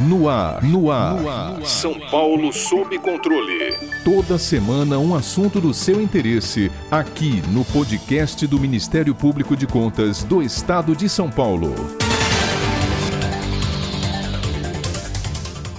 No ar, no ar, no ar. São Paulo sob controle. Toda semana um assunto do seu interesse, aqui no podcast do Ministério Público de Contas do Estado de São Paulo.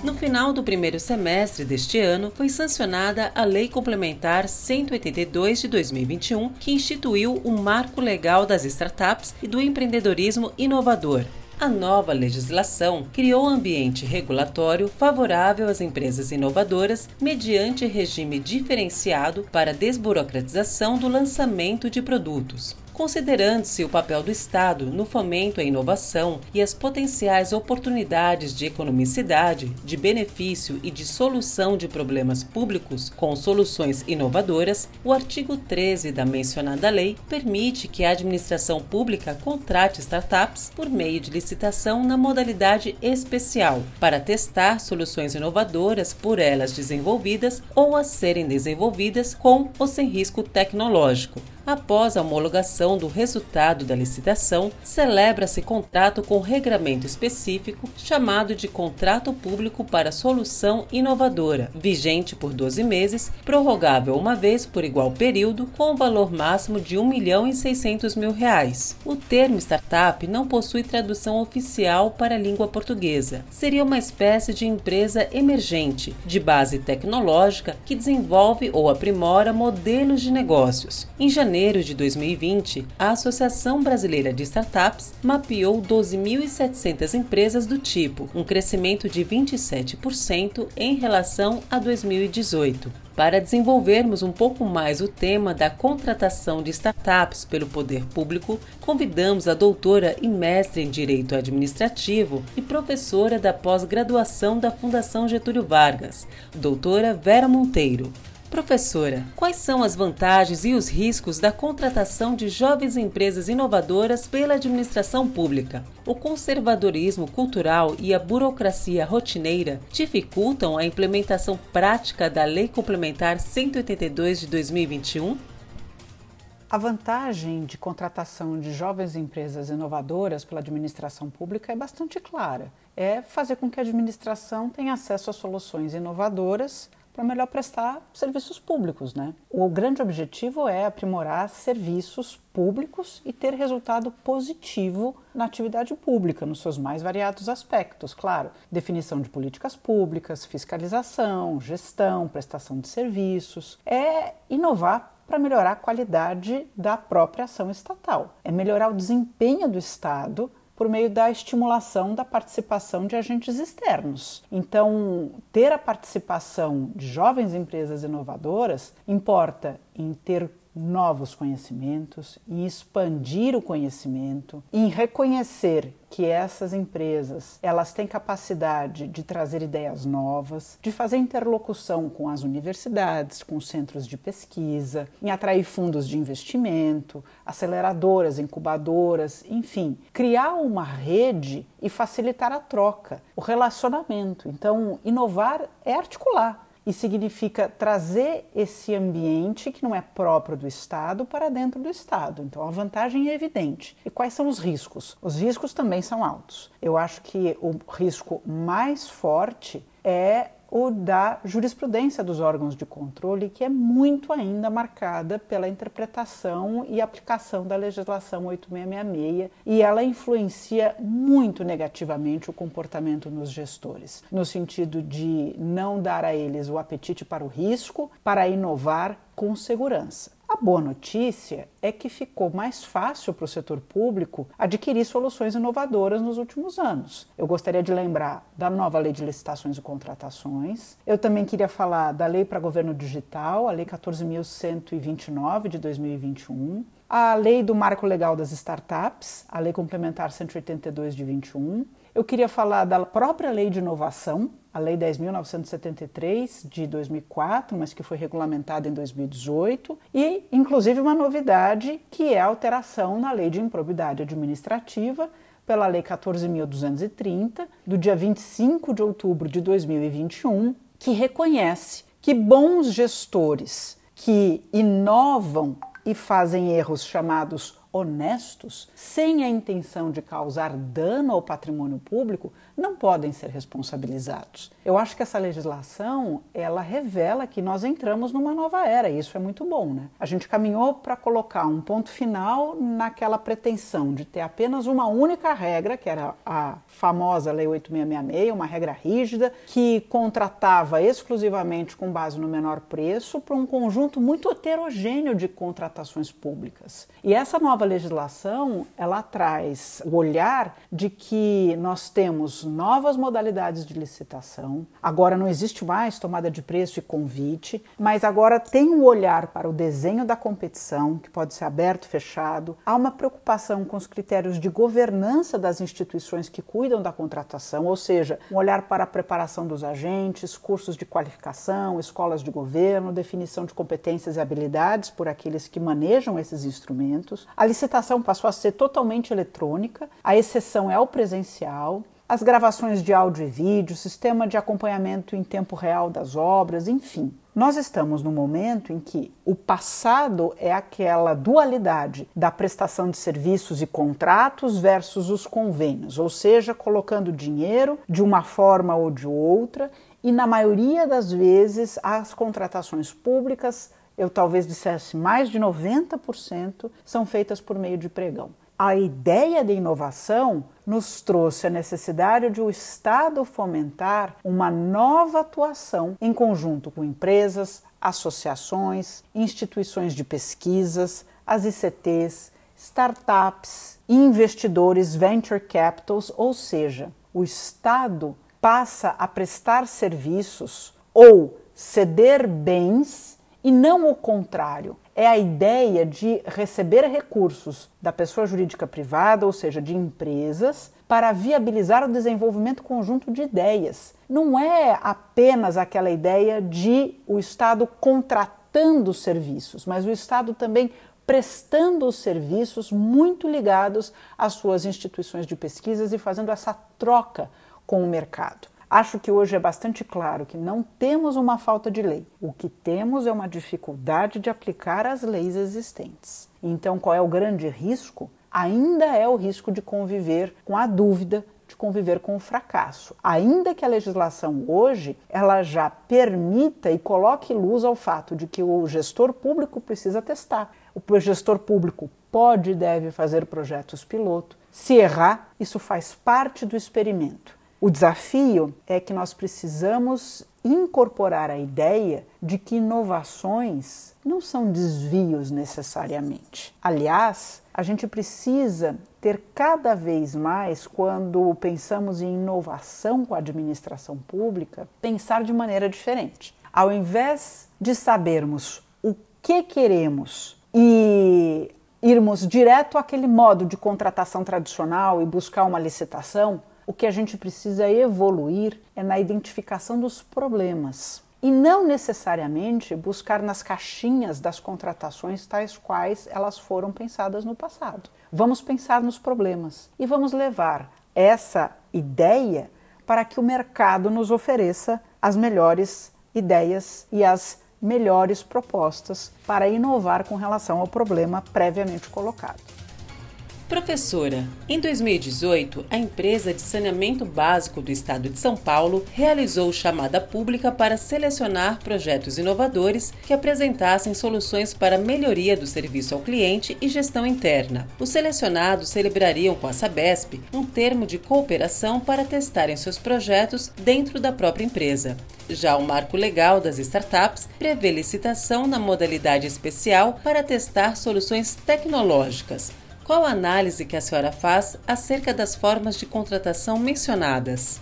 No final do primeiro semestre deste ano, foi sancionada a Lei Complementar 182 de 2021, que instituiu o marco legal das startups e do empreendedorismo inovador. A nova legislação criou um ambiente regulatório favorável às empresas inovadoras mediante regime diferenciado para desburocratização do lançamento de produtos considerando-se o papel do Estado no fomento à inovação e as potenciais oportunidades de economicidade, de benefício e de solução de problemas públicos com soluções inovadoras, o artigo 13 da mencionada lei permite que a administração pública contrate startups por meio de licitação na modalidade especial para testar soluções inovadoras por elas desenvolvidas ou a serem desenvolvidas com ou sem risco tecnológico Após a homologação do resultado da licitação, celebra-se contrato com regramento específico chamado de Contrato Público para Solução Inovadora, vigente por 12 meses, prorrogável uma vez por igual período, com o valor máximo de R$ 1 milhão e 600 mil reais. O termo startup não possui tradução oficial para a língua portuguesa. Seria uma espécie de empresa emergente, de base tecnológica, que desenvolve ou aprimora modelos de negócios. Em janeiro janeiro de 2020, a Associação Brasileira de Startups mapeou 12.700 empresas do tipo, um crescimento de 27% em relação a 2018. Para desenvolvermos um pouco mais o tema da contratação de startups pelo poder público, convidamos a doutora e mestre em Direito Administrativo e professora da pós-graduação da Fundação Getúlio Vargas, doutora Vera Monteiro. Professora, quais são as vantagens e os riscos da contratação de jovens empresas inovadoras pela administração pública? O conservadorismo cultural e a burocracia rotineira dificultam a implementação prática da Lei Complementar 182 de 2021? A vantagem de contratação de jovens empresas inovadoras pela administração pública é bastante clara. É fazer com que a administração tenha acesso a soluções inovadoras para melhor prestar serviços públicos. Né? O grande objetivo é aprimorar serviços públicos e ter resultado positivo na atividade pública, nos seus mais variados aspectos. Claro, definição de políticas públicas, fiscalização, gestão, prestação de serviços. É inovar para melhorar a qualidade da própria ação estatal. É melhorar o desempenho do Estado por meio da estimulação da participação de agentes externos. Então, ter a participação de jovens empresas inovadoras importa em ter novos conhecimentos, em expandir o conhecimento, em reconhecer que essas empresas elas têm capacidade de trazer ideias novas, de fazer interlocução com as universidades, com os centros de pesquisa, em atrair fundos de investimento, aceleradoras, incubadoras, enfim, criar uma rede e facilitar a troca, o relacionamento. Então, inovar é articular e significa trazer esse ambiente que não é próprio do Estado para dentro do Estado. Então a vantagem é evidente. E quais são os riscos? Os riscos também são altos. Eu acho que o risco mais forte é o da jurisprudência dos órgãos de controle, que é muito ainda marcada pela interpretação e aplicação da legislação 8666, e ela influencia muito negativamente o comportamento nos gestores, no sentido de não dar a eles o apetite para o risco, para inovar com segurança. A boa notícia é que ficou mais fácil para o setor público adquirir soluções inovadoras nos últimos anos. Eu gostaria de lembrar da nova Lei de Licitações e Contratações. Eu também queria falar da Lei para Governo Digital, a Lei 14.129 de 2021, a Lei do Marco Legal das Startups, a Lei Complementar 182 de 21. Eu queria falar da própria Lei de Inovação, a Lei 10.973 de 2004, mas que foi regulamentada em 2018, e inclusive uma novidade que é a alteração na Lei de Improbidade Administrativa pela Lei 14.230, do dia 25 de outubro de 2021, que reconhece que bons gestores que inovam e fazem erros chamados honestos, sem a intenção de causar dano ao patrimônio público, não podem ser responsabilizados. Eu acho que essa legislação, ela revela que nós entramos numa nova era, e isso é muito bom, né? A gente caminhou para colocar um ponto final naquela pretensão de ter apenas uma única regra, que era a famosa Lei 8666, uma regra rígida que contratava exclusivamente com base no menor preço para um conjunto muito heterogêneo de contratações públicas. E essa nova legislação, ela traz o olhar de que nós temos novas modalidades de licitação. Agora não existe mais tomada de preço e convite, mas agora tem um olhar para o desenho da competição, que pode ser aberto, fechado. Há uma preocupação com os critérios de governança das instituições que cuidam da contratação, ou seja, um olhar para a preparação dos agentes, cursos de qualificação, escolas de governo, definição de competências e habilidades por aqueles que manejam esses instrumentos. A licitação passou a ser totalmente eletrônica, a exceção é o presencial as gravações de áudio e vídeo, sistema de acompanhamento em tempo real das obras, enfim. Nós estamos no momento em que o passado é aquela dualidade da prestação de serviços e contratos versus os convênios, ou seja, colocando dinheiro de uma forma ou de outra, e na maioria das vezes as contratações públicas, eu talvez dissesse mais de 90%, são feitas por meio de pregão. A ideia de inovação nos trouxe a necessidade de o Estado fomentar uma nova atuação em conjunto com empresas, associações, instituições de pesquisas, as ICTs, startups, investidores venture capitals, ou seja, o Estado passa a prestar serviços ou ceder bens e não o contrário é a ideia de receber recursos da pessoa jurídica privada, ou seja, de empresas, para viabilizar o desenvolvimento conjunto de ideias. Não é apenas aquela ideia de o Estado contratando serviços, mas o Estado também prestando os serviços muito ligados às suas instituições de pesquisas e fazendo essa troca com o mercado. Acho que hoje é bastante claro que não temos uma falta de lei. O que temos é uma dificuldade de aplicar as leis existentes. Então, qual é o grande risco? Ainda é o risco de conviver com a dúvida, de conviver com o fracasso. Ainda que a legislação hoje ela já permita e coloque luz ao fato de que o gestor público precisa testar. O gestor público pode e deve fazer projetos piloto. Se errar, isso faz parte do experimento. O desafio é que nós precisamos incorporar a ideia de que inovações não são desvios necessariamente. Aliás, a gente precisa ter cada vez mais, quando pensamos em inovação com a administração pública, pensar de maneira diferente. Ao invés de sabermos o que queremos e irmos direto àquele modo de contratação tradicional e buscar uma licitação, o que a gente precisa evoluir é na identificação dos problemas e não necessariamente buscar nas caixinhas das contratações tais quais elas foram pensadas no passado. Vamos pensar nos problemas e vamos levar essa ideia para que o mercado nos ofereça as melhores ideias e as melhores propostas para inovar com relação ao problema previamente colocado. Professora, em 2018, a empresa de saneamento básico do estado de São Paulo realizou chamada pública para selecionar projetos inovadores que apresentassem soluções para melhoria do serviço ao cliente e gestão interna. Os selecionados celebrariam com a Sabesp um termo de cooperação para testarem seus projetos dentro da própria empresa. Já o marco legal das startups prevê licitação na modalidade especial para testar soluções tecnológicas. Qual a análise que a senhora faz acerca das formas de contratação mencionadas?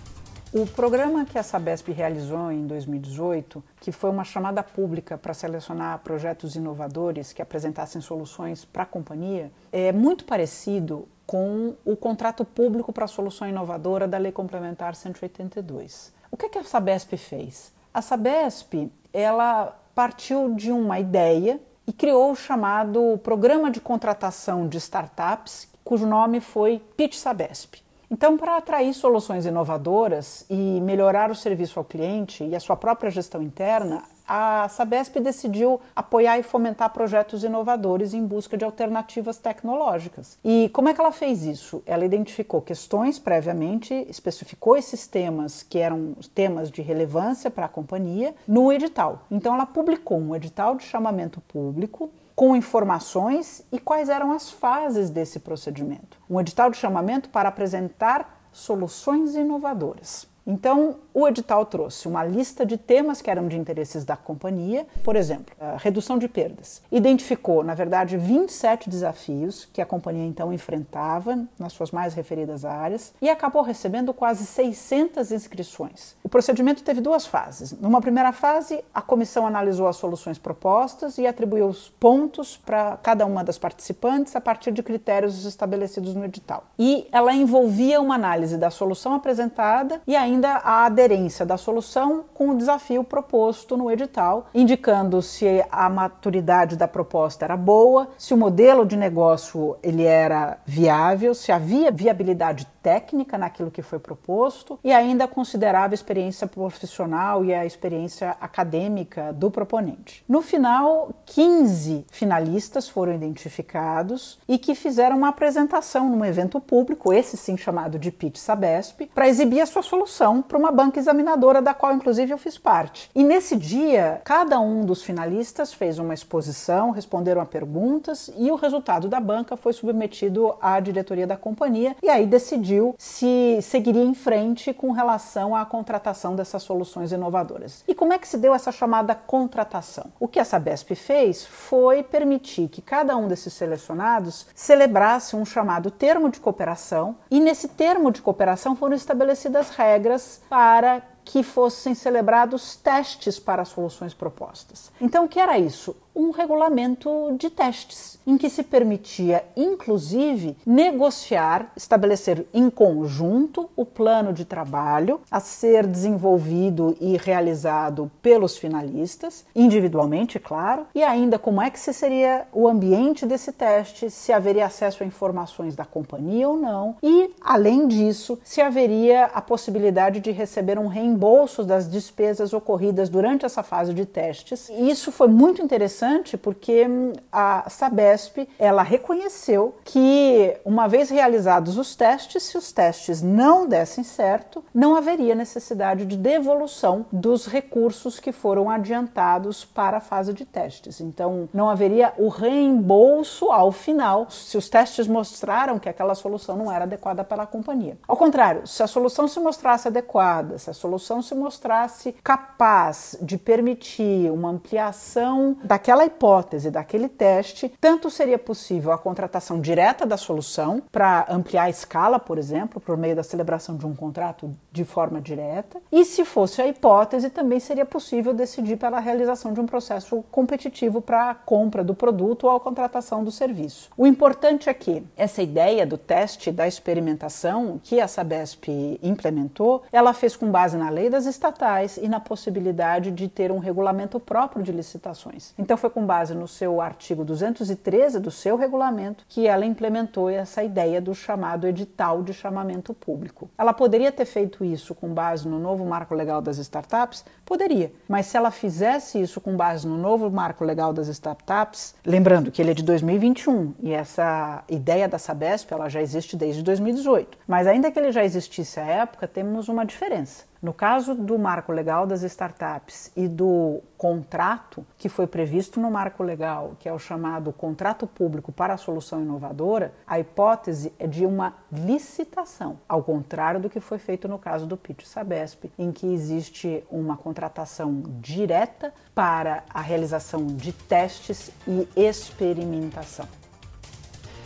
O programa que a Sabesp realizou em 2018, que foi uma chamada pública para selecionar projetos inovadores que apresentassem soluções para a companhia, é muito parecido com o contrato público para a solução inovadora da Lei Complementar 182. O que, é que a Sabesp fez? A Sabesp ela partiu de uma ideia e criou o chamado Programa de Contratação de Startups, cujo nome foi Pitch Sabesp. Então, para atrair soluções inovadoras e melhorar o serviço ao cliente e a sua própria gestão interna, a Sabesp decidiu apoiar e fomentar projetos inovadores em busca de alternativas tecnológicas. E como é que ela fez isso? Ela identificou questões previamente, especificou esses temas que eram temas de relevância para a companhia no edital. Então ela publicou um edital de chamamento público com informações e quais eram as fases desse procedimento. Um edital de chamamento para apresentar soluções inovadoras. Então, o edital trouxe uma lista de temas que eram de interesses da companhia, por exemplo, a redução de perdas. Identificou, na verdade, 27 desafios que a companhia então enfrentava nas suas mais referidas áreas e acabou recebendo quase 600 inscrições. O procedimento teve duas fases. Numa primeira fase, a comissão analisou as soluções propostas e atribuiu os pontos para cada uma das participantes a partir de critérios estabelecidos no edital. E ela envolvia uma análise da solução apresentada e ainda ainda a aderência da solução com o desafio proposto no edital, indicando se a maturidade da proposta era boa, se o modelo de negócio ele era viável, se havia viabilidade técnica naquilo que foi proposto e ainda considerava a experiência profissional e a experiência acadêmica do proponente. No final, 15 finalistas foram identificados e que fizeram uma apresentação num evento público, esse sim chamado de Pitch Sabesp, para exibir a sua solução para uma banca examinadora da qual inclusive eu fiz parte. E nesse dia, cada um dos finalistas fez uma exposição, responderam a perguntas e o resultado da banca foi submetido à diretoria da companhia e aí decidiu se seguiria em frente com relação à contratação dessas soluções inovadoras. E como é que se deu essa chamada contratação? O que a Sabesp fez foi permitir que cada um desses selecionados celebrasse um chamado termo de cooperação, e nesse termo de cooperação foram estabelecidas regras para que fossem celebrados testes para soluções propostas. Então, o que era isso? Um regulamento de testes, em que se permitia, inclusive, negociar, estabelecer em conjunto o plano de trabalho a ser desenvolvido e realizado pelos finalistas, individualmente, claro, e ainda como é que seria o ambiente desse teste, se haveria acesso a informações da companhia ou não, e, além disso, se haveria a possibilidade de receber um reembolso das despesas ocorridas durante essa fase de testes. E isso foi muito interessante porque hum, a Sabesp ela reconheceu que uma vez realizados os testes, se os testes não dessem certo, não haveria necessidade de devolução dos recursos que foram adiantados para a fase de testes. Então, não haveria o reembolso ao final se os testes mostraram que aquela solução não era adequada para a companhia. Ao contrário, se a solução se mostrasse adequada, se a solução se mostrasse capaz de permitir uma ampliação daquela hipótese, daquele teste, tanto seria possível a contratação direta da solução para ampliar a escala, por exemplo, por meio da celebração de um contrato de forma direta, e se fosse a hipótese, também seria possível decidir pela realização de um processo competitivo para a compra do produto ou a contratação do serviço. O importante é que essa ideia do teste, da experimentação que a Sabesp implementou, ela fez com base na lei das estatais e na possibilidade de ter um regulamento próprio de licitações. Então foi com base no seu artigo 213 do seu regulamento que ela implementou essa ideia do chamado edital de chamamento público. Ela poderia ter feito isso com base no novo marco legal das startups? Poderia, mas se ela fizesse isso com base no novo marco legal das startups, lembrando que ele é de 2021 e essa ideia da Sabesp ela já existe desde 2018, mas ainda que ele já existisse à época, temos uma diferença. No caso do marco legal das startups e do contrato que foi previsto no marco legal, que é o chamado contrato público para a solução inovadora, a hipótese é de uma licitação, ao contrário do que foi feito no caso do Pitch Sabesp, em que existe uma contratação direta para a realização de testes e experimentação.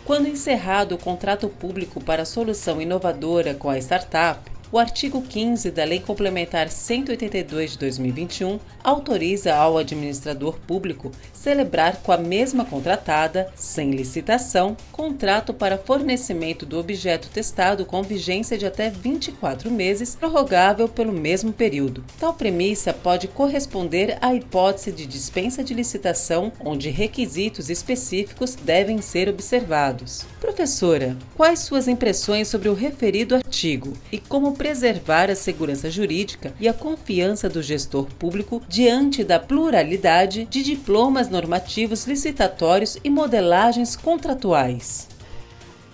Quando encerrado o contrato público para a solução inovadora com a startup, o artigo 15 da Lei Complementar 182 de 2021 autoriza ao administrador público celebrar com a mesma contratada, sem licitação, contrato para fornecimento do objeto testado com vigência de até 24 meses, prorrogável pelo mesmo período. Tal premissa pode corresponder à hipótese de dispensa de licitação, onde requisitos específicos devem ser observados. Professora, quais suas impressões sobre o referido artigo e como preservar a segurança jurídica e a confiança do gestor público diante da pluralidade de diplomas normativos licitatórios e modelagens contratuais.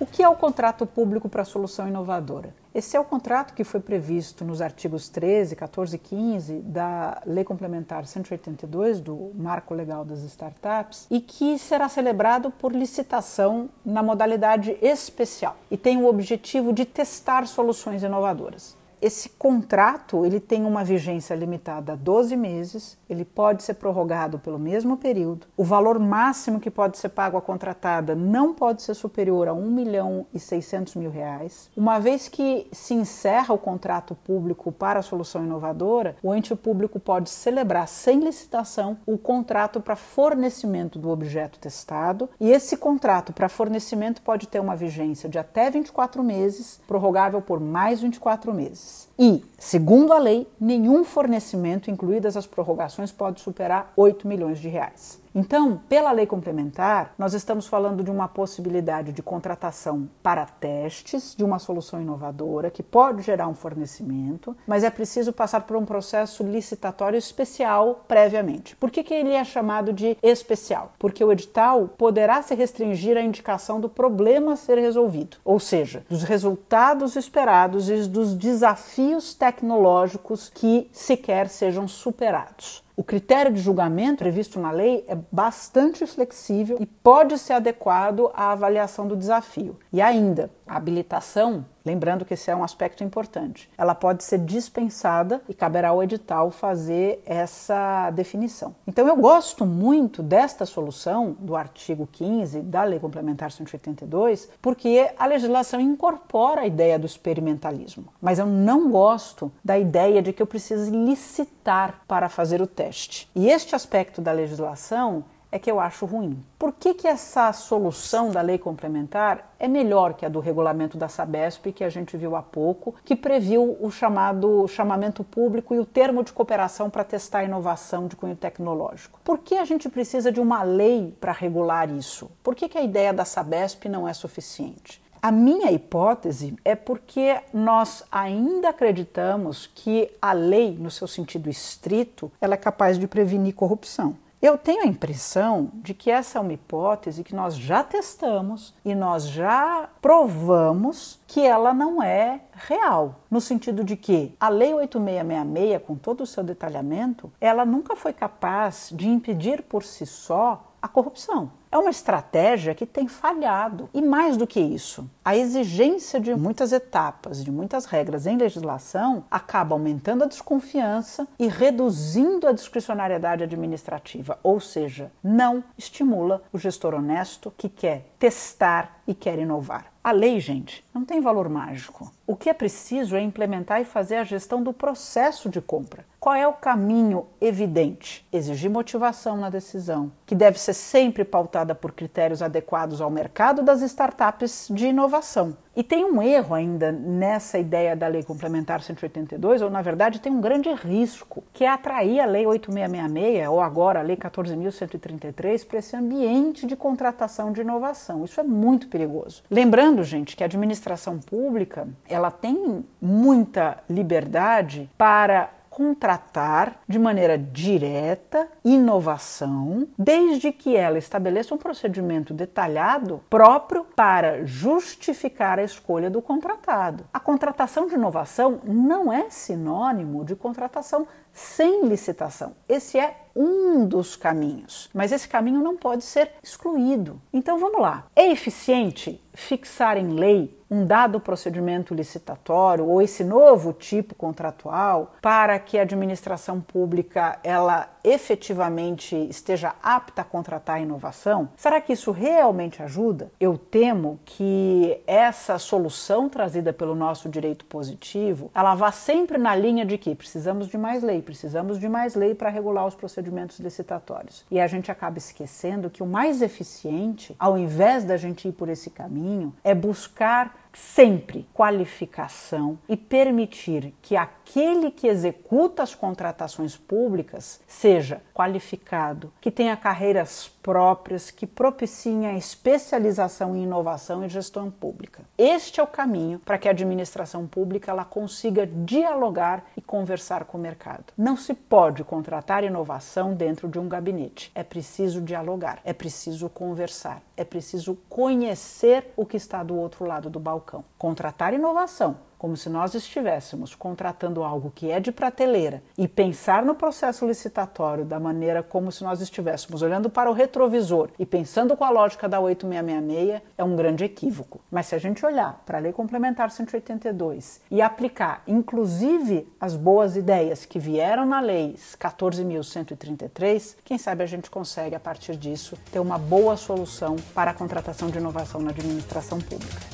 O que é o contrato público para solução inovadora? Esse é o contrato que foi previsto nos artigos 13, 14 e 15 da Lei Complementar 182 do Marco Legal das Startups e que será celebrado por licitação na modalidade especial e tem o objetivo de testar soluções inovadoras. Esse contrato ele tem uma vigência limitada a 12 meses, ele pode ser prorrogado pelo mesmo período. O valor máximo que pode ser pago à contratada não pode ser superior a 1 milhão e 600 mil reais. Uma vez que se encerra o contrato público para a solução inovadora, o ente público pode celebrar sem licitação o contrato para fornecimento do objeto testado e esse contrato para fornecimento pode ter uma vigência de até 24 meses, prorrogável por mais 24 meses. E, segundo a lei, nenhum fornecimento, incluídas as prorrogações, pode superar 8 milhões de reais. Então, pela lei complementar, nós estamos falando de uma possibilidade de contratação para testes de uma solução inovadora que pode gerar um fornecimento, mas é preciso passar por um processo licitatório especial previamente. Por que, que ele é chamado de especial? Porque o edital poderá se restringir à indicação do problema a ser resolvido, ou seja, dos resultados esperados e dos desafios tecnológicos que sequer sejam superados. O critério de julgamento previsto na lei é bastante flexível e pode ser adequado à avaliação do desafio. E ainda, a habilitação, lembrando que esse é um aspecto importante, ela pode ser dispensada e caberá ao edital fazer essa definição. Então eu gosto muito desta solução do artigo 15 da Lei Complementar 182, porque a legislação incorpora a ideia do experimentalismo. Mas eu não gosto da ideia de que eu precise licitar para fazer o teste. E este aspecto da legislação é que eu acho ruim. Por que, que essa solução da lei complementar é melhor que a do regulamento da Sabesp, que a gente viu há pouco, que previu o chamado chamamento público e o termo de cooperação para testar a inovação de cunho tecnológico? Por que a gente precisa de uma lei para regular isso? Por que, que a ideia da Sabesp não é suficiente? A minha hipótese é porque nós ainda acreditamos que a lei, no seu sentido estrito, ela é capaz de prevenir corrupção. Eu tenho a impressão de que essa é uma hipótese que nós já testamos e nós já provamos que ela não é real, no sentido de que a Lei 8666, com todo o seu detalhamento, ela nunca foi capaz de impedir por si só a corrupção. É uma estratégia que tem falhado. E mais do que isso, a exigência de muitas etapas, de muitas regras em legislação, acaba aumentando a desconfiança e reduzindo a discricionariedade administrativa, ou seja, não estimula o gestor honesto que quer testar e quer inovar. A lei, gente, não tem valor mágico. O que é preciso é implementar e fazer a gestão do processo de compra. Qual é o caminho evidente? Exigir motivação na decisão, que deve ser sempre pautada por critérios adequados ao mercado das startups de inovação. E tem um erro ainda nessa ideia da Lei Complementar 182, ou na verdade tem um grande risco, que é atrair a Lei 8666, ou agora a Lei 14.133, para esse ambiente de contratação de inovação. Isso é muito perigoso. Lembrando, gente, que a administração pública ela tem muita liberdade para contratar de maneira direta inovação, desde que ela estabeleça um procedimento detalhado próprio para justificar a escolha do contratado. A contratação de inovação não é sinônimo de contratação sem licitação. Esse é um dos caminhos, mas esse caminho não pode ser excluído. Então vamos lá. É eficiente fixar em lei um dado procedimento licitatório ou esse novo tipo contratual para que a administração pública ela efetivamente esteja apta a contratar a inovação? Será que isso realmente ajuda? Eu temo que essa solução trazida pelo nosso direito positivo, ela vá sempre na linha de que precisamos de mais lei, precisamos de mais lei para regular os procedimentos licitatórios. E a gente acaba esquecendo que o mais eficiente, ao invés da gente ir por esse caminho, é buscar sempre qualificação e permitir que aquele que executa as contratações públicas seja qualificado, que tenha carreiras próprias, que propiciem a especialização em inovação e gestão pública. Este é o caminho para que a administração pública ela consiga dialogar e conversar com o mercado. Não se pode contratar inovação dentro de um gabinete. É preciso dialogar, é preciso conversar, é preciso conhecer o que está do outro lado do balcão. Contratar inovação como se nós estivéssemos contratando algo que é de prateleira e pensar no processo licitatório da maneira como se nós estivéssemos olhando para o retrovisor e pensando com a lógica da 8666 é um grande equívoco. Mas se a gente olhar para a Lei Complementar 182 e aplicar inclusive as boas ideias que vieram na Lei 14.133, quem sabe a gente consegue a partir disso ter uma boa solução para a contratação de inovação na administração pública.